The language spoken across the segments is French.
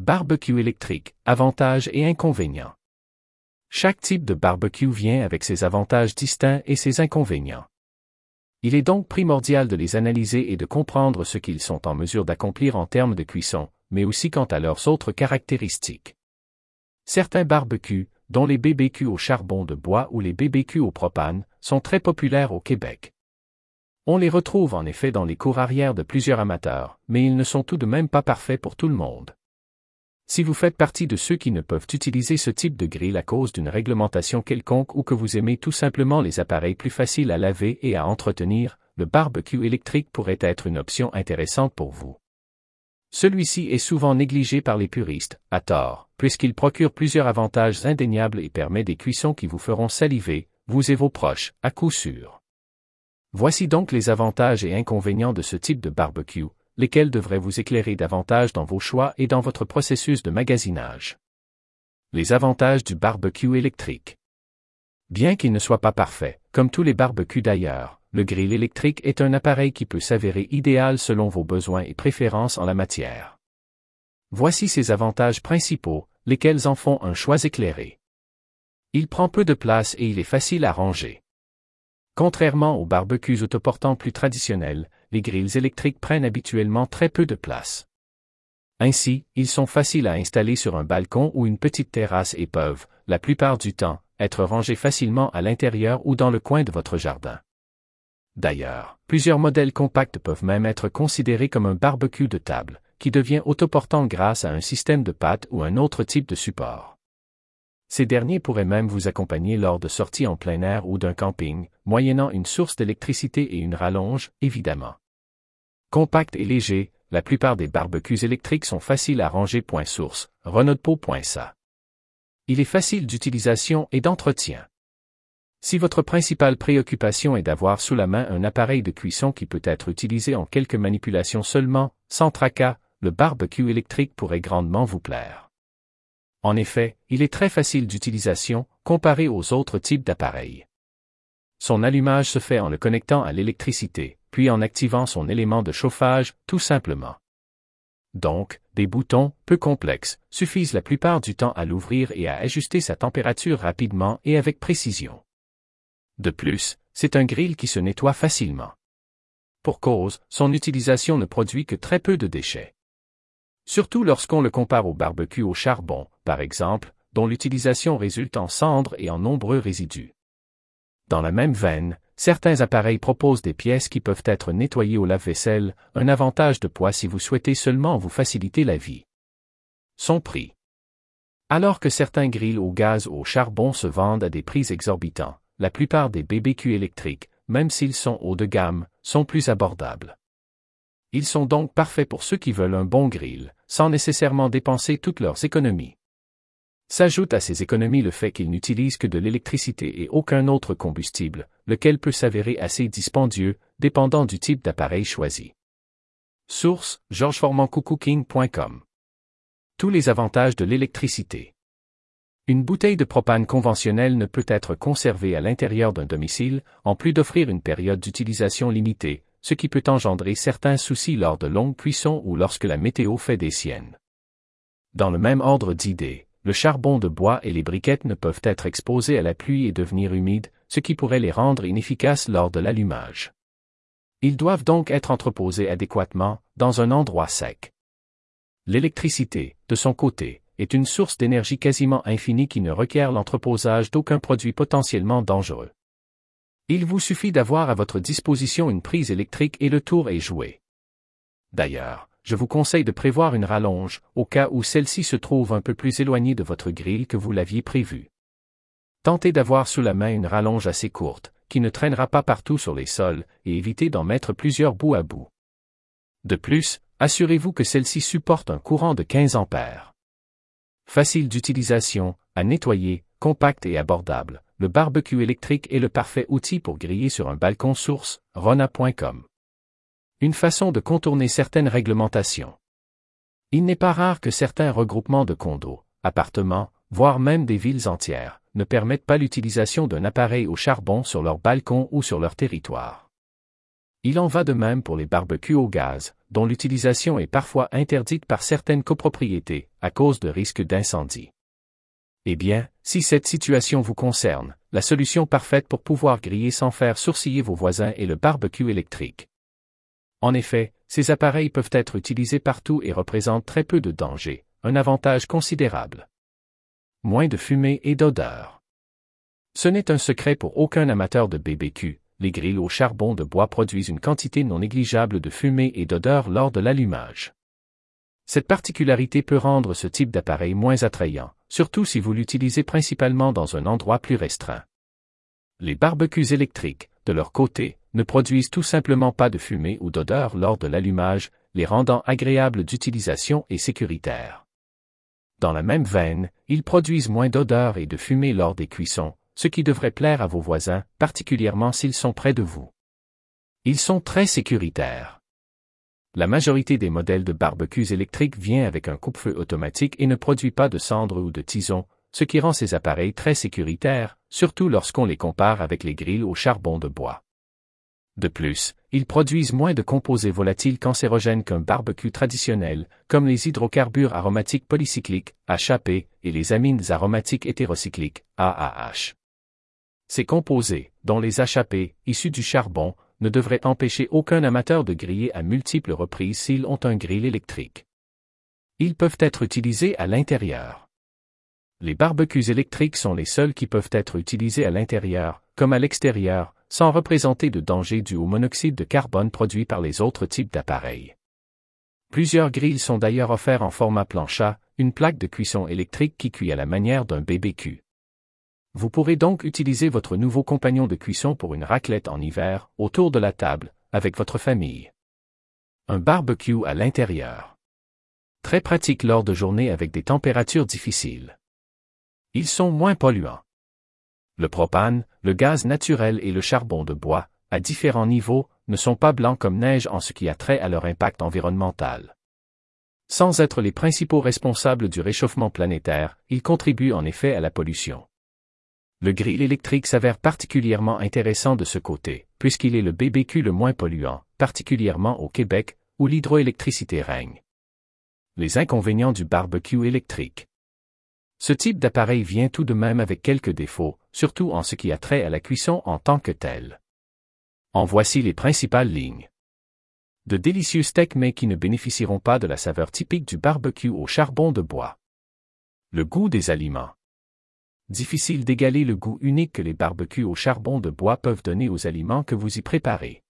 Barbecue électrique, avantages et inconvénients. Chaque type de barbecue vient avec ses avantages distincts et ses inconvénients. Il est donc primordial de les analyser et de comprendre ce qu'ils sont en mesure d'accomplir en termes de cuisson, mais aussi quant à leurs autres caractéristiques. Certains barbecues, dont les BBQ au charbon de bois ou les BBQ au propane, sont très populaires au Québec. On les retrouve en effet dans les cours arrière de plusieurs amateurs, mais ils ne sont tout de même pas parfaits pour tout le monde. Si vous faites partie de ceux qui ne peuvent utiliser ce type de grille à cause d'une réglementation quelconque ou que vous aimez tout simplement les appareils plus faciles à laver et à entretenir, le barbecue électrique pourrait être une option intéressante pour vous. Celui-ci est souvent négligé par les puristes, à tort, puisqu'il procure plusieurs avantages indéniables et permet des cuissons qui vous feront saliver, vous et vos proches, à coup sûr. Voici donc les avantages et inconvénients de ce type de barbecue, lesquels devraient vous éclairer davantage dans vos choix et dans votre processus de magasinage. Les avantages du barbecue électrique. Bien qu'il ne soit pas parfait, comme tous les barbecues d'ailleurs, le grill électrique est un appareil qui peut s'avérer idéal selon vos besoins et préférences en la matière. Voici ses avantages principaux, lesquels en font un choix éclairé. Il prend peu de place et il est facile à ranger. Contrairement aux barbecues autoportants plus traditionnels, les grilles électriques prennent habituellement très peu de place. Ainsi, ils sont faciles à installer sur un balcon ou une petite terrasse et peuvent, la plupart du temps, être rangés facilement à l'intérieur ou dans le coin de votre jardin. D'ailleurs, plusieurs modèles compacts peuvent même être considérés comme un barbecue de table, qui devient autoportant grâce à un système de pâte ou un autre type de support. Ces derniers pourraient même vous accompagner lors de sorties en plein air ou d'un camping, moyennant une source d'électricité et une rallonge, évidemment. Compact et léger, la plupart des barbecues électriques sont faciles à ranger. Source. Il est facile d'utilisation et d'entretien. Si votre principale préoccupation est d'avoir sous la main un appareil de cuisson qui peut être utilisé en quelques manipulations seulement, sans tracas, le barbecue électrique pourrait grandement vous plaire. En effet, il est très facile d'utilisation, comparé aux autres types d'appareils. Son allumage se fait en le connectant à l'électricité, puis en activant son élément de chauffage, tout simplement. Donc, des boutons, peu complexes, suffisent la plupart du temps à l'ouvrir et à ajuster sa température rapidement et avec précision. De plus, c'est un grill qui se nettoie facilement. Pour cause, son utilisation ne produit que très peu de déchets surtout lorsqu'on le compare au barbecue au charbon, par exemple, dont l'utilisation résulte en cendres et en nombreux résidus. Dans la même veine, certains appareils proposent des pièces qui peuvent être nettoyées au lave-vaisselle, un avantage de poids si vous souhaitez seulement vous faciliter la vie. Son prix. Alors que certains grilles au gaz ou au charbon se vendent à des prix exorbitants, la plupart des BBQ électriques, même s'ils sont haut de gamme, sont plus abordables. Ils sont donc parfaits pour ceux qui veulent un bon grill, sans nécessairement dépenser toutes leurs économies. S'ajoute à ces économies le fait qu'ils n'utilisent que de l'électricité et aucun autre combustible, lequel peut s'avérer assez dispendieux, dépendant du type d'appareil choisi. Source, georgesformancoucooking.com Tous les avantages de l'électricité. Une bouteille de propane conventionnelle ne peut être conservée à l'intérieur d'un domicile, en plus d'offrir une période d'utilisation limitée, ce qui peut engendrer certains soucis lors de longues cuissons ou lorsque la météo fait des siennes. Dans le même ordre d'idées, le charbon de bois et les briquettes ne peuvent être exposés à la pluie et devenir humides, ce qui pourrait les rendre inefficaces lors de l'allumage. Ils doivent donc être entreposés adéquatement, dans un endroit sec. L'électricité, de son côté, est une source d'énergie quasiment infinie qui ne requiert l'entreposage d'aucun produit potentiellement dangereux. Il vous suffit d'avoir à votre disposition une prise électrique et le tour est joué. D'ailleurs, je vous conseille de prévoir une rallonge, au cas où celle-ci se trouve un peu plus éloignée de votre grille que vous l'aviez prévu. Tentez d'avoir sous la main une rallonge assez courte, qui ne traînera pas partout sur les sols, et évitez d'en mettre plusieurs bout à bout. De plus, assurez-vous que celle-ci supporte un courant de 15 ampères. Facile d'utilisation, à nettoyer, compact et abordable, le barbecue électrique est le parfait outil pour griller sur un balcon source, rona.com. Une façon de contourner certaines réglementations. Il n'est pas rare que certains regroupements de condos, appartements, voire même des villes entières, ne permettent pas l'utilisation d'un appareil au charbon sur leur balcon ou sur leur territoire. Il en va de même pour les barbecues au gaz, dont l'utilisation est parfois interdite par certaines copropriétés, à cause de risques d'incendie. Eh bien, si cette situation vous concerne, la solution parfaite pour pouvoir griller sans faire sourciller vos voisins est le barbecue électrique. En effet, ces appareils peuvent être utilisés partout et représentent très peu de danger, un avantage considérable. Moins de fumée et d'odeur. Ce n'est un secret pour aucun amateur de BBQ, les grilles au charbon de bois produisent une quantité non négligeable de fumée et d'odeur lors de l'allumage. Cette particularité peut rendre ce type d'appareil moins attrayant, surtout si vous l'utilisez principalement dans un endroit plus restreint. Les barbecues électriques, de leur côté, ne produisent tout simplement pas de fumée ou d'odeur lors de l'allumage, les rendant agréables d'utilisation et sécuritaires. Dans la même veine, ils produisent moins d'odeur et de fumée lors des cuissons, ce qui devrait plaire à vos voisins, particulièrement s'ils sont près de vous. Ils sont très sécuritaires. La majorité des modèles de barbecues électriques vient avec un coupe-feu automatique et ne produit pas de cendres ou de tisons, ce qui rend ces appareils très sécuritaires, surtout lorsqu'on les compare avec les grilles au charbon de bois. De plus, ils produisent moins de composés volatiles cancérogènes qu'un barbecue traditionnel, comme les hydrocarbures aromatiques polycycliques, HAP, et les amines aromatiques hétérocycliques, AAH. Ces composés, dont les HAP, issus du charbon, ne devraient empêcher aucun amateur de griller à multiples reprises s'ils ont un grill électrique. Ils peuvent être utilisés à l'intérieur. Les barbecues électriques sont les seuls qui peuvent être utilisés à l'intérieur, comme à l'extérieur, sans représenter de danger dû au monoxyde de carbone produit par les autres types d'appareils. Plusieurs grilles sont d'ailleurs offerts en format plancha, une plaque de cuisson électrique qui cuit à la manière d'un BBQ. Vous pourrez donc utiliser votre nouveau compagnon de cuisson pour une raclette en hiver, autour de la table, avec votre famille. Un barbecue à l'intérieur. Très pratique lors de journées avec des températures difficiles. Ils sont moins polluants le propane, le gaz naturel et le charbon de bois, à différents niveaux, ne sont pas blancs comme neige en ce qui a trait à leur impact environnemental. Sans être les principaux responsables du réchauffement planétaire, ils contribuent en effet à la pollution. Le grill électrique s'avère particulièrement intéressant de ce côté, puisqu'il est le BBQ le moins polluant, particulièrement au Québec, où l'hydroélectricité règne. Les inconvénients du barbecue électrique. Ce type d'appareil vient tout de même avec quelques défauts, surtout en ce qui a trait à la cuisson en tant que telle. En voici les principales lignes. De délicieux steaks mais qui ne bénéficieront pas de la saveur typique du barbecue au charbon de bois. Le goût des aliments. Difficile d'égaler le goût unique que les barbecues au charbon de bois peuvent donner aux aliments que vous y préparez.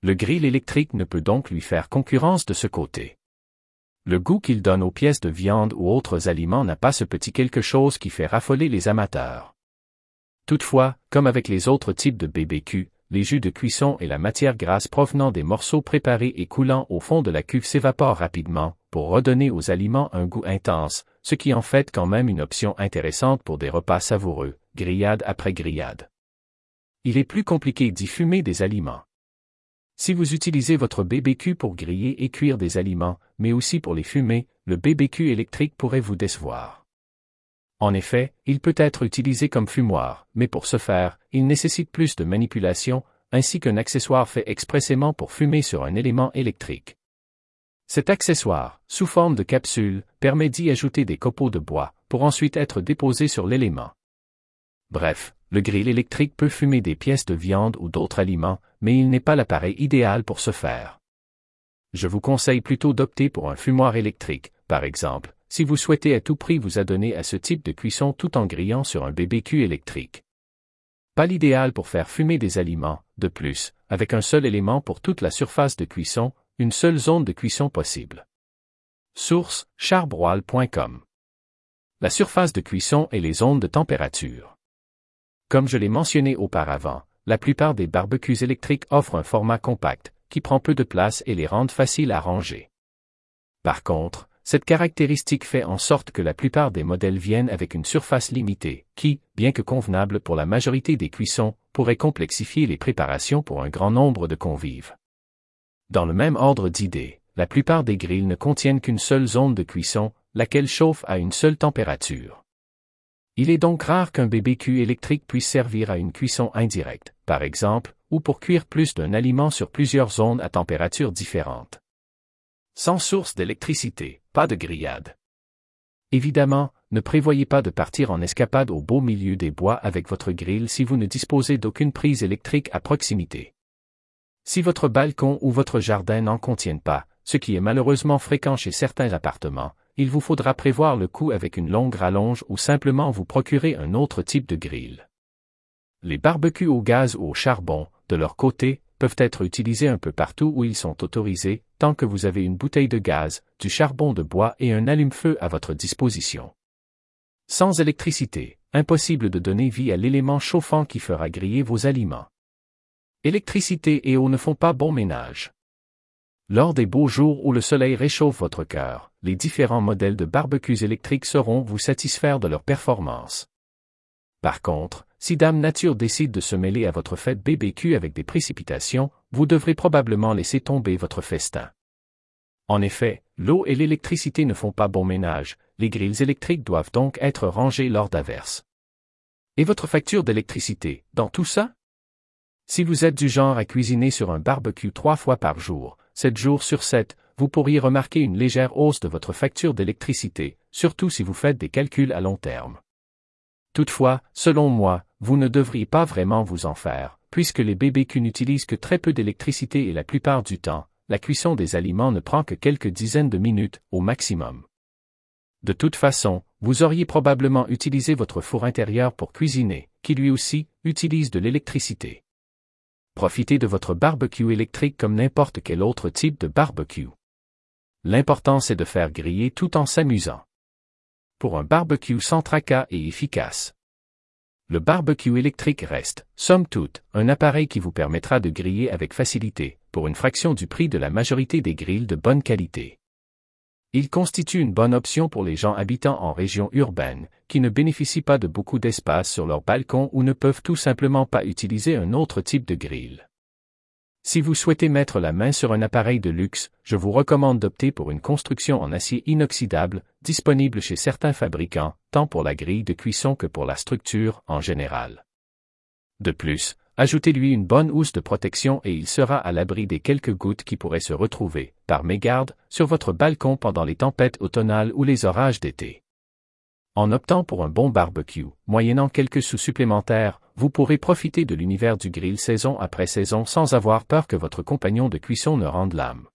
Le grill électrique ne peut donc lui faire concurrence de ce côté. Le goût qu'il donne aux pièces de viande ou autres aliments n'a pas ce petit quelque chose qui fait raffoler les amateurs. Toutefois, comme avec les autres types de BBQ, les jus de cuisson et la matière grasse provenant des morceaux préparés et coulant au fond de la cuve s'évaporent rapidement, pour redonner aux aliments un goût intense, ce qui en fait quand même une option intéressante pour des repas savoureux, grillade après grillade. Il est plus compliqué d'y fumer des aliments. Si vous utilisez votre BBQ pour griller et cuire des aliments, mais aussi pour les fumer, le BBQ électrique pourrait vous décevoir. En effet, il peut être utilisé comme fumoir, mais pour ce faire, il nécessite plus de manipulation, ainsi qu'un accessoire fait expressément pour fumer sur un élément électrique. Cet accessoire, sous forme de capsule, permet d'y ajouter des copeaux de bois, pour ensuite être déposé sur l'élément. Bref, le grill électrique peut fumer des pièces de viande ou d'autres aliments, mais il n'est pas l'appareil idéal pour ce faire. Je vous conseille plutôt d'opter pour un fumoir électrique, par exemple, si vous souhaitez à tout prix vous adonner à ce type de cuisson tout en grillant sur un BBQ électrique. Pas l'idéal pour faire fumer des aliments, de plus, avec un seul élément pour toute la surface de cuisson, une seule zone de cuisson possible. Source charbroil.com La surface de cuisson et les zones de température. Comme je l'ai mentionné auparavant, la plupart des barbecues électriques offrent un format compact, qui prend peu de place et les rendent faciles à ranger. Par contre, cette caractéristique fait en sorte que la plupart des modèles viennent avec une surface limitée, qui, bien que convenable pour la majorité des cuissons, pourrait complexifier les préparations pour un grand nombre de convives. Dans le même ordre d'idées, la plupart des grilles ne contiennent qu'une seule zone de cuisson, laquelle chauffe à une seule température. Il est donc rare qu'un BBQ électrique puisse servir à une cuisson indirecte, par exemple, ou pour cuire plus d'un aliment sur plusieurs zones à température différente. Sans source d'électricité, pas de grillade. Évidemment, ne prévoyez pas de partir en escapade au beau milieu des bois avec votre grille si vous ne disposez d'aucune prise électrique à proximité. Si votre balcon ou votre jardin n'en contiennent pas, ce qui est malheureusement fréquent chez certains appartements, il vous faudra prévoir le coup avec une longue rallonge ou simplement vous procurer un autre type de grille. Les barbecues au gaz ou au charbon, de leur côté, peuvent être utilisés un peu partout où ils sont autorisés, tant que vous avez une bouteille de gaz, du charbon de bois et un allume-feu à votre disposition. Sans électricité, impossible de donner vie à l'élément chauffant qui fera griller vos aliments. Électricité et eau ne font pas bon ménage. Lors des beaux jours où le soleil réchauffe votre cœur, les différents modèles de barbecues électriques sauront vous satisfaire de leur performance. Par contre, si Dame Nature décide de se mêler à votre fête BBQ avec des précipitations, vous devrez probablement laisser tomber votre festin. En effet, l'eau et l'électricité ne font pas bon ménage, les grilles électriques doivent donc être rangées lors d'averses. Et votre facture d'électricité, dans tout ça? Si vous êtes du genre à cuisiner sur un barbecue trois fois par jour, sept jours sur sept, vous pourriez remarquer une légère hausse de votre facture d'électricité, surtout si vous faites des calculs à long terme. Toutefois, selon moi, vous ne devriez pas vraiment vous en faire, puisque les BBQ n'utilisent que très peu d'électricité et la plupart du temps, la cuisson des aliments ne prend que quelques dizaines de minutes, au maximum. De toute façon, vous auriez probablement utilisé votre four intérieur pour cuisiner, qui lui aussi, utilise de l'électricité. Profitez de votre barbecue électrique comme n'importe quel autre type de barbecue. L'important c'est de faire griller tout en s'amusant pour un barbecue sans tracas et efficace. Le barbecue électrique reste, somme toute, un appareil qui vous permettra de griller avec facilité, pour une fraction du prix de la majorité des grilles de bonne qualité. Il constitue une bonne option pour les gens habitant en région urbaine, qui ne bénéficient pas de beaucoup d'espace sur leur balcon ou ne peuvent tout simplement pas utiliser un autre type de grille. Si vous souhaitez mettre la main sur un appareil de luxe, je vous recommande d'opter pour une construction en acier inoxydable, disponible chez certains fabricants, tant pour la grille de cuisson que pour la structure en général. De plus, ajoutez-lui une bonne housse de protection et il sera à l'abri des quelques gouttes qui pourraient se retrouver, par mégarde, sur votre balcon pendant les tempêtes automnales ou les orages d'été. En optant pour un bon barbecue, moyennant quelques sous supplémentaires, vous pourrez profiter de l'univers du grill saison après saison sans avoir peur que votre compagnon de cuisson ne rende l'âme.